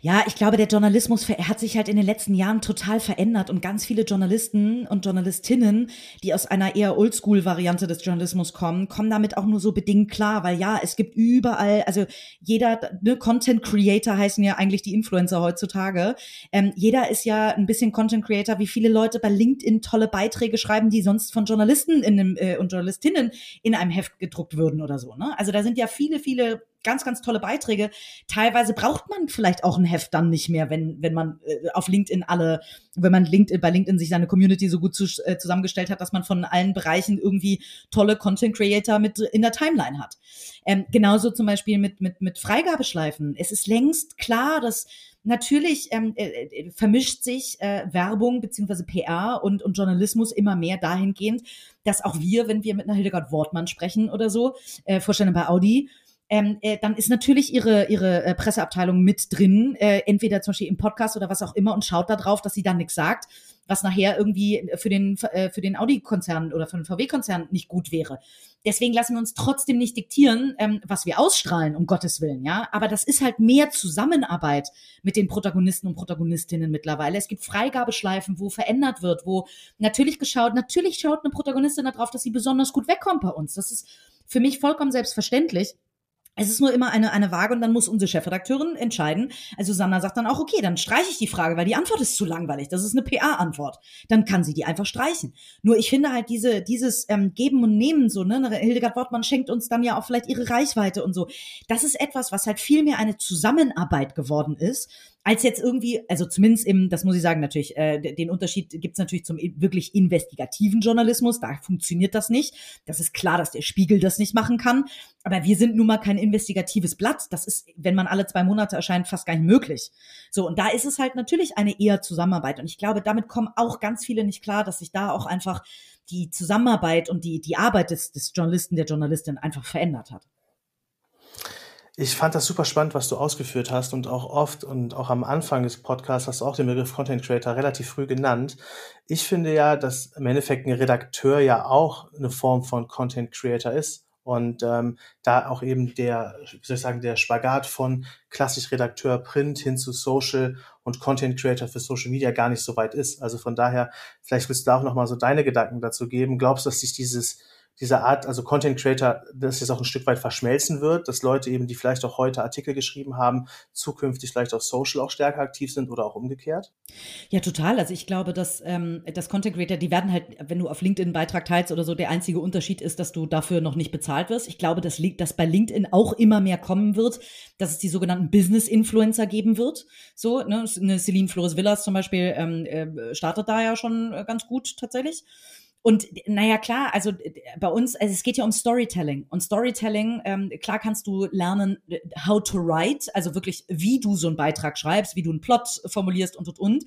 Ja, ich glaube, der Journalismus hat sich halt in den letzten Jahren total verändert und ganz viele Journalisten und Journalistinnen, die aus einer eher Oldschool-Variante des Journalismus kommen, kommen damit auch nur so bedingt klar, weil ja, es gibt überall, also jeder, ne, Content Creator heißen ja eigentlich die Influencer heutzutage. Ähm, jeder ist ja ein bisschen Content Creator, wie viele Leute bei LinkedIn tolle Beiträge schreiben, die sonst von Journalisten in einem, äh, und Journalistinnen in einem Heft gedruckt würden oder so. Ne? Also da sind ja viele, viele ganz, ganz tolle Beiträge. Teilweise braucht man vielleicht auch ein Heft dann nicht mehr, wenn, wenn man äh, auf LinkedIn alle, wenn man LinkedIn, bei LinkedIn sich seine Community so gut zu, äh, zusammengestellt hat, dass man von allen Bereichen irgendwie tolle Content Creator mit in der Timeline hat. Ähm, genauso zum Beispiel mit, mit, mit Freigabeschleifen. Es ist längst klar, dass Natürlich ähm, äh, äh vermischt sich äh, Werbung beziehungsweise PR und, und Journalismus immer mehr dahingehend, dass auch wir, wenn wir mit einer Hildegard Wortmann sprechen oder so, äh, Vorstellung bei Audi, ähm, äh, dann ist natürlich ihre, ihre äh, Presseabteilung mit drin, äh, entweder zum Beispiel im Podcast oder was auch immer und schaut da drauf, dass sie dann nichts sagt was nachher irgendwie für den, äh, für den Audi-Konzern oder für den VW-Konzern nicht gut wäre. Deswegen lassen wir uns trotzdem nicht diktieren, ähm, was wir ausstrahlen, um Gottes Willen, ja. Aber das ist halt mehr Zusammenarbeit mit den Protagonisten und Protagonistinnen mittlerweile. Es gibt Freigabeschleifen, wo verändert wird, wo natürlich geschaut, natürlich schaut eine Protagonistin darauf, dass sie besonders gut wegkommt bei uns. Das ist für mich vollkommen selbstverständlich. Es ist nur immer eine, eine Waage und dann muss unsere Chefredakteurin entscheiden. Also Sandra sagt dann auch, okay, dann streiche ich die Frage, weil die Antwort ist zu langweilig. Das ist eine PA-Antwort. Dann kann sie die einfach streichen. Nur ich finde halt diese, dieses ähm, Geben und Nehmen so, ne? Hildegard Wortmann schenkt uns dann ja auch vielleicht ihre Reichweite und so. Das ist etwas, was halt viel mehr eine Zusammenarbeit geworden ist als jetzt irgendwie, also zumindest im, das muss ich sagen natürlich, äh, den Unterschied gibt's natürlich zum wirklich investigativen Journalismus, da funktioniert das nicht. Das ist klar, dass der Spiegel das nicht machen kann, aber wir sind nun mal kein investigatives Blatt. Das ist, wenn man alle zwei Monate erscheint, fast gar nicht möglich. So, und da ist es halt natürlich eine eher Zusammenarbeit und ich glaube, damit kommen auch ganz viele nicht klar, dass sich da auch einfach die Zusammenarbeit und die, die Arbeit des, des Journalisten, der Journalistin einfach verändert hat. Ich fand das super spannend, was du ausgeführt hast und auch oft und auch am Anfang des Podcasts hast du auch den Begriff Content Creator relativ früh genannt. Ich finde ja, dass im Endeffekt ein Redakteur ja auch eine Form von Content Creator ist und ähm, da auch eben der, wie soll ich sagen, der Spagat von klassisch Redakteur Print hin zu Social und Content Creator für Social Media gar nicht so weit ist. Also von daher, vielleicht willst du da auch nochmal so deine Gedanken dazu geben. Glaubst du, dass sich dieses diese Art, also Content Creator, das jetzt auch ein Stück weit verschmelzen wird, dass Leute eben, die vielleicht auch heute Artikel geschrieben haben, zukünftig vielleicht auf Social auch stärker aktiv sind oder auch umgekehrt? Ja, total. Also ich glaube, dass ähm, das Content Creator, die werden halt, wenn du auf LinkedIn einen Beitrag teilst oder so, der einzige Unterschied ist, dass du dafür noch nicht bezahlt wirst. Ich glaube, dass, dass bei LinkedIn auch immer mehr kommen wird, dass es die sogenannten Business-Influencer geben wird. So, ne, Celine Flores Villas zum Beispiel ähm, äh, startet da ja schon äh, ganz gut tatsächlich. Und naja, klar, also bei uns, also es geht ja um Storytelling. Und Storytelling, ähm, klar kannst du lernen, how to write, also wirklich, wie du so einen Beitrag schreibst, wie du einen Plot formulierst und und und.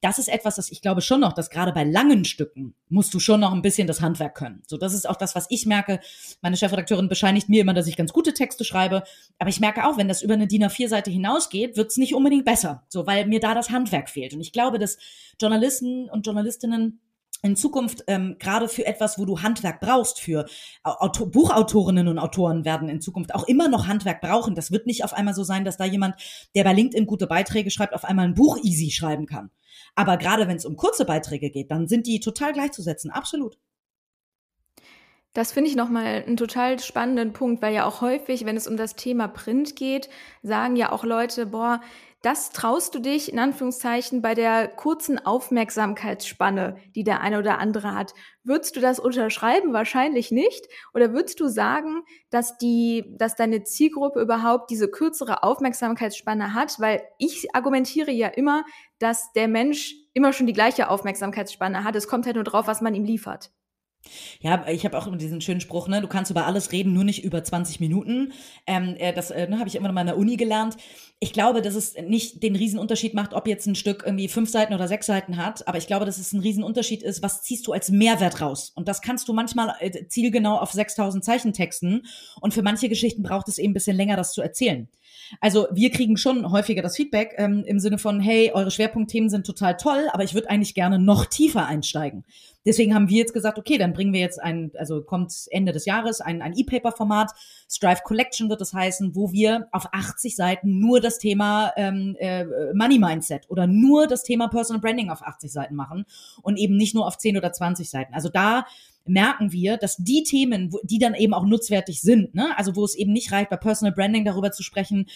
Das ist etwas, das ich glaube schon noch, dass gerade bei langen Stücken musst du schon noch ein bisschen das Handwerk können. So, das ist auch das, was ich merke. Meine Chefredakteurin bescheinigt mir immer, dass ich ganz gute Texte schreibe. Aber ich merke auch, wenn das über eine DIN A4-Seite hinausgeht, wird es nicht unbedingt besser. So, weil mir da das Handwerk fehlt. Und ich glaube, dass Journalisten und Journalistinnen in Zukunft ähm, gerade für etwas, wo du Handwerk brauchst, für Autor Buchautorinnen und Autoren werden in Zukunft auch immer noch Handwerk brauchen. Das wird nicht auf einmal so sein, dass da jemand, der bei LinkedIn gute Beiträge schreibt, auf einmal ein Buch easy schreiben kann. Aber gerade wenn es um kurze Beiträge geht, dann sind die total gleichzusetzen, absolut. Das finde ich nochmal einen total spannenden Punkt, weil ja auch häufig, wenn es um das Thema Print geht, sagen ja auch Leute, boah, das traust du dich in Anführungszeichen bei der kurzen Aufmerksamkeitsspanne, die der eine oder andere hat. Würdest du das unterschreiben? Wahrscheinlich nicht. Oder würdest du sagen, dass die, dass deine Zielgruppe überhaupt diese kürzere Aufmerksamkeitsspanne hat? Weil ich argumentiere ja immer, dass der Mensch immer schon die gleiche Aufmerksamkeitsspanne hat. Es kommt halt nur drauf, was man ihm liefert. Ja, ich habe auch immer diesen schönen Spruch, ne, du kannst über alles reden, nur nicht über 20 Minuten. Ähm, äh, das äh, ne, habe ich immer noch mal in der Uni gelernt. Ich glaube, dass es nicht den Riesenunterschied macht, ob jetzt ein Stück irgendwie fünf Seiten oder sechs Seiten hat, aber ich glaube, dass es ein Riesenunterschied ist, was ziehst du als Mehrwert raus? Und das kannst du manchmal äh, zielgenau auf 6000 Zeichen texten und für manche Geschichten braucht es eben ein bisschen länger, das zu erzählen. Also wir kriegen schon häufiger das Feedback ähm, im Sinne von, hey, eure Schwerpunktthemen sind total toll, aber ich würde eigentlich gerne noch tiefer einsteigen. Deswegen haben wir jetzt gesagt, okay, dann bringen wir jetzt ein, also kommt Ende des Jahres ein, ein E-Paper-Format, Strive Collection wird es heißen, wo wir auf 80 Seiten nur das Thema ähm, äh, Money Mindset oder nur das Thema Personal Branding auf 80 Seiten machen und eben nicht nur auf 10 oder 20 Seiten. Also da merken wir, dass die Themen, die dann eben auch nutzwertig sind, ne? also wo es eben nicht reicht, bei Personal Branding darüber zu sprechen,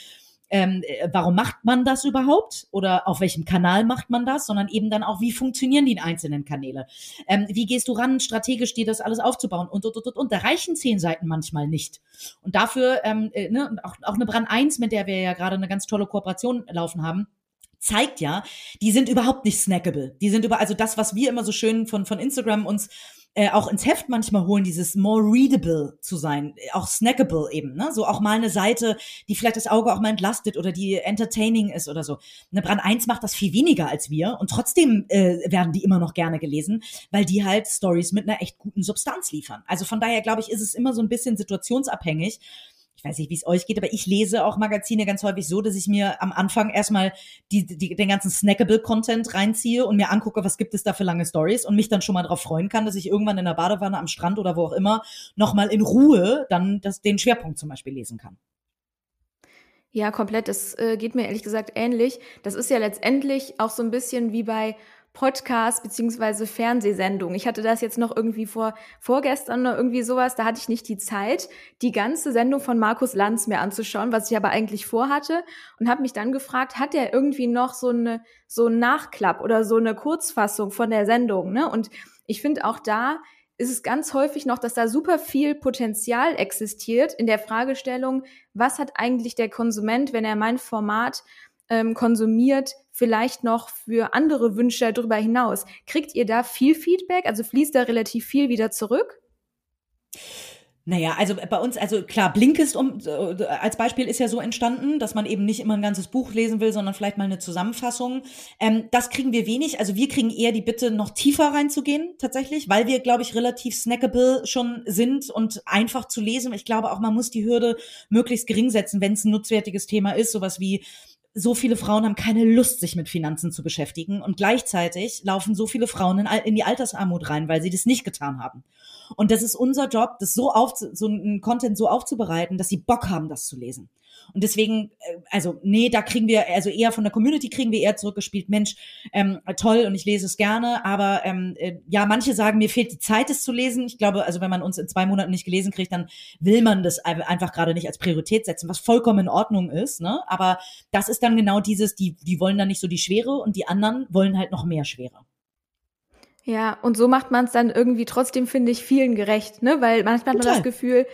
ähm, äh, warum macht man das überhaupt oder auf welchem Kanal macht man das, sondern eben dann auch, wie funktionieren die einzelnen Kanäle? Ähm, wie gehst du ran, strategisch dir das alles aufzubauen und, und, und, und, und. Da reichen zehn Seiten manchmal nicht. Und dafür, ähm, äh, ne, auch, auch eine Brand 1, mit der wir ja gerade eine ganz tolle Kooperation laufen haben, zeigt ja, die sind überhaupt nicht snackable. Die sind über, also das, was wir immer so schön von, von Instagram uns äh, auch ins Heft manchmal holen, dieses more readable zu sein, auch snackable eben, ne? So auch mal eine Seite, die vielleicht das Auge auch mal entlastet oder die entertaining ist oder so. Eine Brand 1 macht das viel weniger als wir und trotzdem äh, werden die immer noch gerne gelesen, weil die halt Stories mit einer echt guten Substanz liefern. Also von daher glaube ich, ist es immer so ein bisschen situationsabhängig weiß nicht, wie es euch geht, aber ich lese auch Magazine ganz häufig so, dass ich mir am Anfang erstmal die, die, den ganzen Snackable-Content reinziehe und mir angucke, was gibt es da für lange Stories und mich dann schon mal darauf freuen kann, dass ich irgendwann in der Badewanne am Strand oder wo auch immer nochmal in Ruhe dann das, den Schwerpunkt zum Beispiel lesen kann. Ja, komplett. Das äh, geht mir ehrlich gesagt ähnlich. Das ist ja letztendlich auch so ein bisschen wie bei Podcast beziehungsweise Fernsehsendung. Ich hatte das jetzt noch irgendwie vor vorgestern oder irgendwie sowas, da hatte ich nicht die Zeit, die ganze Sendung von Markus Lanz mir anzuschauen, was ich aber eigentlich vorhatte und habe mich dann gefragt, hat er irgendwie noch so eine so einen Nachklapp oder so eine Kurzfassung von der Sendung, ne? Und ich finde auch da ist es ganz häufig noch, dass da super viel Potenzial existiert in der Fragestellung, was hat eigentlich der Konsument, wenn er mein Format ähm, konsumiert, vielleicht noch für andere Wünsche darüber hinaus. Kriegt ihr da viel Feedback? Also fließt da relativ viel wieder zurück? Naja, also bei uns, also klar, Blinkist um, äh, als Beispiel ist ja so entstanden, dass man eben nicht immer ein ganzes Buch lesen will, sondern vielleicht mal eine Zusammenfassung. Ähm, das kriegen wir wenig. Also wir kriegen eher die Bitte, noch tiefer reinzugehen, tatsächlich, weil wir, glaube ich, relativ snackable schon sind und einfach zu lesen. Ich glaube auch, man muss die Hürde möglichst gering setzen, wenn es ein nutzwertiges Thema ist, sowas wie so viele Frauen haben keine Lust, sich mit Finanzen zu beschäftigen. Und gleichzeitig laufen so viele Frauen in, in die Altersarmut rein, weil sie das nicht getan haben. Und das ist unser Job, das so auf, so einen Content so aufzubereiten, dass sie Bock haben, das zu lesen. Und deswegen, äh, also nee, da kriegen wir, also eher von der Community kriegen wir eher zurückgespielt, Mensch, ähm, toll und ich lese es gerne, aber ähm, äh, ja, manche sagen, mir fehlt die Zeit, es zu lesen. Ich glaube, also wenn man uns in zwei Monaten nicht gelesen kriegt, dann will man das einfach gerade nicht als Priorität setzen, was vollkommen in Ordnung ist, ne? Aber das ist dann genau dieses, die, die wollen dann nicht so die Schwere und die anderen wollen halt noch mehr Schwere. Ja, und so macht man es dann irgendwie trotzdem, finde ich, vielen gerecht, ne? Weil manchmal hat man das Gefühl,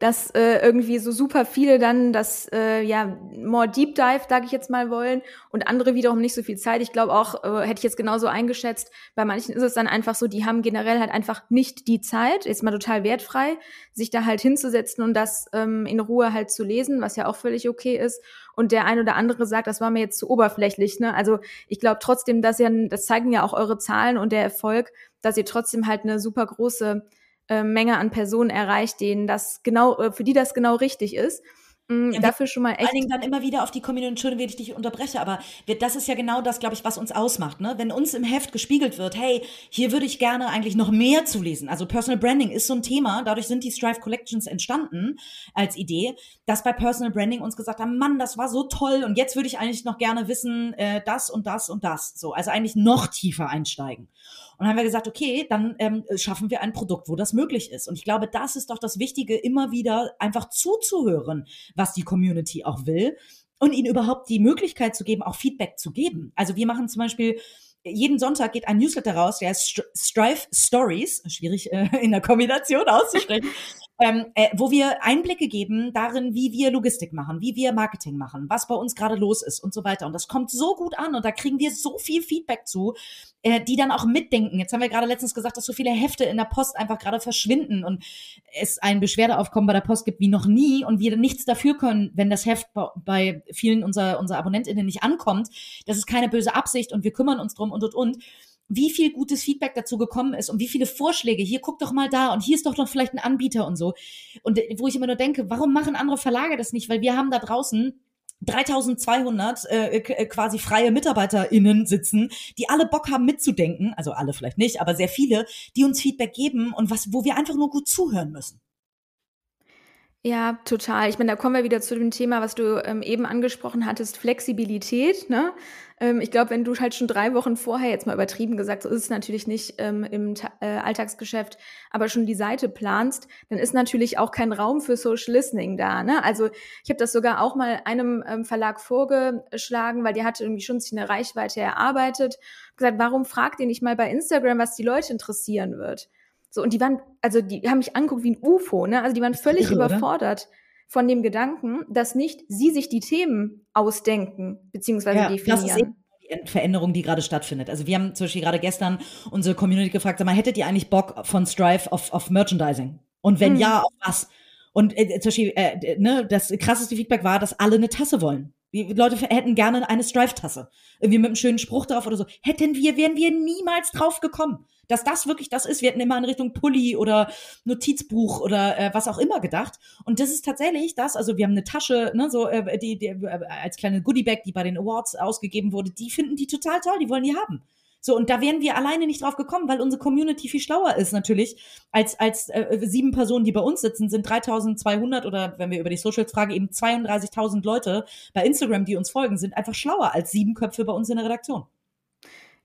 dass äh, irgendwie so super viele dann das äh, ja more Deep Dive, sage ich jetzt mal, wollen und andere wiederum nicht so viel Zeit. Ich glaube auch, äh, hätte ich jetzt genauso eingeschätzt, bei manchen ist es dann einfach so, die haben generell halt einfach nicht die Zeit, ist mal total wertfrei, sich da halt hinzusetzen und das ähm, in Ruhe halt zu lesen, was ja auch völlig okay ist. Und der ein oder andere sagt, das war mir jetzt zu oberflächlich. Ne? Also ich glaube trotzdem, dass ihr, das zeigen ja auch eure Zahlen und der Erfolg, dass ihr trotzdem halt eine super große äh, Menge an Personen erreicht, denen das genau, äh, für die das genau richtig ist. Mhm, ja, dafür schon mal echt. Vor allen Dingen dann immer wieder auf die Community, Entschuldigung, wenn ich dich unterbreche, aber wir, das ist ja genau das, glaube ich, was uns ausmacht. Ne? Wenn uns im Heft gespiegelt wird, hey, hier würde ich gerne eigentlich noch mehr zu lesen. Also Personal Branding ist so ein Thema, dadurch sind die Strive Collections entstanden als Idee, dass bei Personal Branding uns gesagt haben, Mann, das war so toll und jetzt würde ich eigentlich noch gerne wissen, äh, das und das und das. So, also eigentlich noch tiefer einsteigen. Und haben wir gesagt, okay, dann ähm, schaffen wir ein Produkt, wo das möglich ist. Und ich glaube, das ist doch das Wichtige, immer wieder einfach zuzuhören, was die Community auch will und ihnen überhaupt die Möglichkeit zu geben, auch Feedback zu geben. Also wir machen zum Beispiel jeden Sonntag geht ein Newsletter raus, der heißt Strive Stories, schwierig äh, in der Kombination auszusprechen, <laughs> ähm, äh, wo wir Einblicke geben darin, wie wir Logistik machen, wie wir Marketing machen, was bei uns gerade los ist und so weiter. Und das kommt so gut an und da kriegen wir so viel Feedback zu, äh, die dann auch mitdenken. Jetzt haben wir gerade letztens gesagt, dass so viele Hefte in der Post einfach gerade verschwinden und es ein Beschwerdeaufkommen bei der Post gibt wie noch nie und wir nichts dafür können, wenn das Heft bei vielen unserer, unserer AbonnentInnen nicht ankommt. Das ist keine böse Absicht und wir kümmern uns drum und und und wie viel gutes Feedback dazu gekommen ist und wie viele Vorschläge. Hier guck doch mal da und hier ist doch noch vielleicht ein Anbieter und so. Und wo ich immer nur denke, warum machen andere Verlage das nicht? Weil wir haben da draußen 3200 äh, äh, quasi freie MitarbeiterInnen sitzen, die alle Bock haben mitzudenken, also alle vielleicht nicht, aber sehr viele, die uns Feedback geben und was, wo wir einfach nur gut zuhören müssen. Ja, total. Ich meine, da kommen wir wieder zu dem Thema, was du ähm, eben angesprochen hattest, Flexibilität. Ne? Ähm, ich glaube, wenn du halt schon drei Wochen vorher, jetzt mal übertrieben gesagt, so ist es natürlich nicht ähm, im äh, Alltagsgeschäft, aber schon die Seite planst, dann ist natürlich auch kein Raum für Social Listening da. Ne? Also ich habe das sogar auch mal einem ähm, Verlag vorgeschlagen, weil die hatte irgendwie schon sich eine Reichweite erarbeitet. Gesagt, warum fragt ihr nicht mal bei Instagram, was die Leute interessieren wird? So, und die waren, also die haben mich angeguckt wie ein UFO, ne? Also die waren völlig irre, überfordert oder? Von dem Gedanken, dass nicht sie sich die Themen ausdenken, beziehungsweise ja, definieren. Veränderung, die gerade stattfindet. Also wir haben zum Beispiel gerade gestern unsere Community gefragt, sag mal, hättet ihr eigentlich Bock von Strive auf, auf Merchandising? Und wenn hm. ja, auf was? Und äh, zum Beispiel, äh, ne, das krasseste Feedback war, dass alle eine Tasse wollen. Die Leute hätten gerne eine Strive-Tasse. Irgendwie mit einem schönen Spruch drauf oder so. Hätten wir, wären wir niemals drauf gekommen, dass das wirklich das ist. Wir hätten immer in Richtung Pulli oder Notizbuch oder äh, was auch immer gedacht. Und das ist tatsächlich das. Also wir haben eine Tasche, ne, so äh, die, die äh, als kleine Goodiebag, die bei den Awards ausgegeben wurde. Die finden die total toll. Die wollen die haben. So, und da wären wir alleine nicht drauf gekommen, weil unsere Community viel schlauer ist natürlich als, als äh, sieben Personen, die bei uns sitzen, sind 3200 oder wenn wir über die Socials fragen, eben 32.000 Leute bei Instagram, die uns folgen, sind einfach schlauer als sieben Köpfe bei uns in der Redaktion.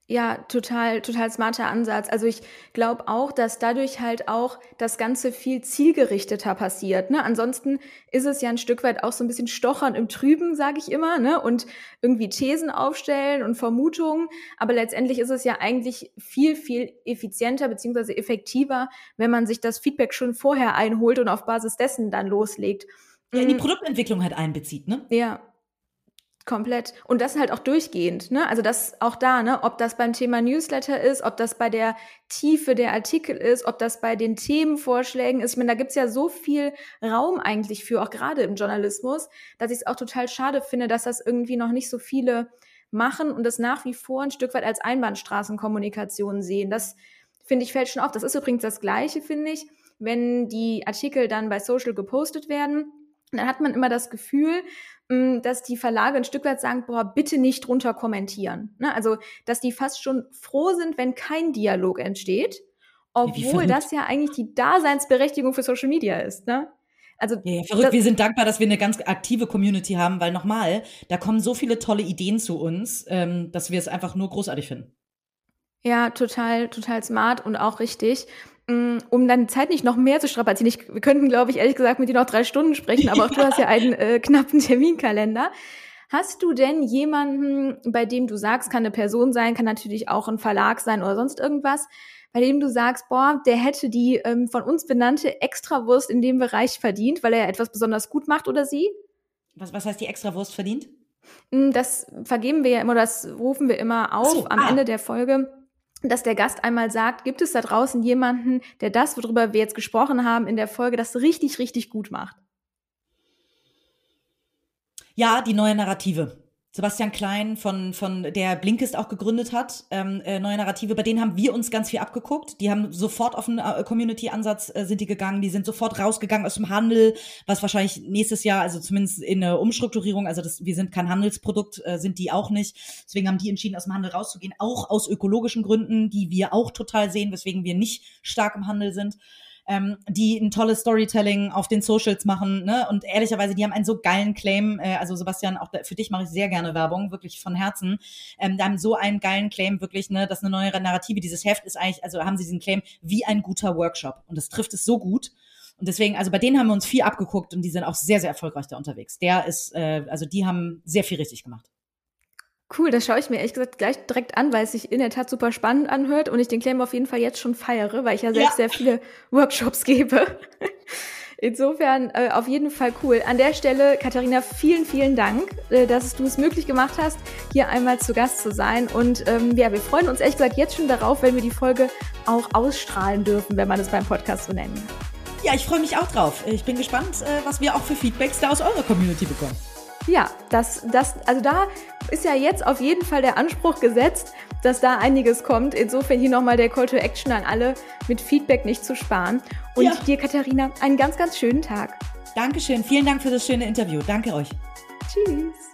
Ja, total, total smarter Ansatz. Also ich glaube auch, dass dadurch halt auch das Ganze viel zielgerichteter passiert. Ne? Ansonsten ist es ja ein Stück weit auch so ein bisschen Stochern im Trüben, sage ich immer, ne? und irgendwie Thesen aufstellen und Vermutungen. Aber letztendlich ist es ja eigentlich viel, viel effizienter beziehungsweise effektiver, wenn man sich das Feedback schon vorher einholt und auf Basis dessen dann loslegt. Ja, in die mm. Produktentwicklung halt einbezieht, ne? Ja, Komplett. Und das halt auch durchgehend, ne? Also das auch da, ne? Ob das beim Thema Newsletter ist, ob das bei der Tiefe der Artikel ist, ob das bei den Themenvorschlägen ist. Ich meine, da gibt's ja so viel Raum eigentlich für, auch gerade im Journalismus, dass ich es auch total schade finde, dass das irgendwie noch nicht so viele machen und das nach wie vor ein Stück weit als Einbahnstraßenkommunikation sehen. Das finde ich fällt schon auf. Das ist übrigens das Gleiche, finde ich, wenn die Artikel dann bei Social gepostet werden. Dann hat man immer das Gefühl, dass die Verlage ein Stück weit sagen, boah, bitte nicht drunter kommentieren. Ne? Also, dass die fast schon froh sind, wenn kein Dialog entsteht, obwohl das ja eigentlich die Daseinsberechtigung für Social Media ist. Ne? Also, ja, ja, verrückt. Wir sind dankbar, dass wir eine ganz aktive Community haben, weil nochmal, da kommen so viele tolle Ideen zu uns, ähm, dass wir es einfach nur großartig finden. Ja, total, total smart und auch richtig. Mm, um die Zeit nicht noch mehr zu strapazieren. Ich, wir könnten, glaube ich, ehrlich gesagt mit dir noch drei Stunden sprechen, aber auch du <laughs> hast ja einen äh, knappen Terminkalender. Hast du denn jemanden, bei dem du sagst, kann eine Person sein, kann natürlich auch ein Verlag sein oder sonst irgendwas, bei dem du sagst, boah, der hätte die ähm, von uns benannte Extrawurst in dem Bereich verdient, weil er etwas besonders gut macht oder sie? Was, was heißt die Extrawurst verdient? Mm, das vergeben wir ja immer, das rufen wir immer auf so, am ah. Ende der Folge dass der Gast einmal sagt, gibt es da draußen jemanden, der das, worüber wir jetzt gesprochen haben in der Folge, das richtig, richtig gut macht? Ja, die neue Narrative. Sebastian Klein von, von der Blinkist auch gegründet hat, ähm, äh, neue Narrative, bei denen haben wir uns ganz viel abgeguckt. Die haben sofort auf einen äh, Community-Ansatz äh, sind die gegangen, die sind sofort rausgegangen aus dem Handel, was wahrscheinlich nächstes Jahr, also zumindest in der Umstrukturierung, also das, wir sind kein Handelsprodukt, äh, sind die auch nicht. Deswegen haben die entschieden, aus dem Handel rauszugehen, auch aus ökologischen Gründen, die wir auch total sehen, weswegen wir nicht stark im Handel sind ähm, die ein tolles Storytelling auf den Socials machen. Ne? Und ehrlicherweise, die haben einen so geilen Claim. Äh, also Sebastian, auch für dich mache ich sehr gerne Werbung, wirklich von Herzen. Ähm, da haben so einen geilen Claim, wirklich, ne, dass eine neue Narrative, dieses Heft ist eigentlich, also haben sie diesen Claim wie ein guter Workshop. Und das trifft es so gut. Und deswegen, also bei denen haben wir uns viel abgeguckt und die sind auch sehr, sehr erfolgreich da unterwegs. Der ist, äh, also die haben sehr viel richtig gemacht. Cool, das schaue ich mir ehrlich gesagt gleich direkt an, weil es sich in der Tat super spannend anhört und ich den Claim auf jeden Fall jetzt schon feiere, weil ich ja selbst ja. sehr viele <laughs> Workshops gebe. Insofern äh, auf jeden Fall cool. An der Stelle, Katharina, vielen, vielen Dank, äh, dass du es möglich gemacht hast, hier einmal zu Gast zu sein. Und ähm, ja, wir freuen uns ehrlich gesagt jetzt schon darauf, wenn wir die Folge auch ausstrahlen dürfen, wenn man es beim Podcast so nennen kann. Ja, ich freue mich auch drauf. Ich bin gespannt, äh, was wir auch für Feedbacks da aus eurer Community bekommen. Ja, das, das, also da ist ja jetzt auf jeden Fall der Anspruch gesetzt, dass da einiges kommt. Insofern hier nochmal der Call to Action an alle, mit Feedback nicht zu sparen. Und ja. dir, Katharina, einen ganz, ganz schönen Tag. Dankeschön. Vielen Dank für das schöne Interview. Danke euch. Tschüss.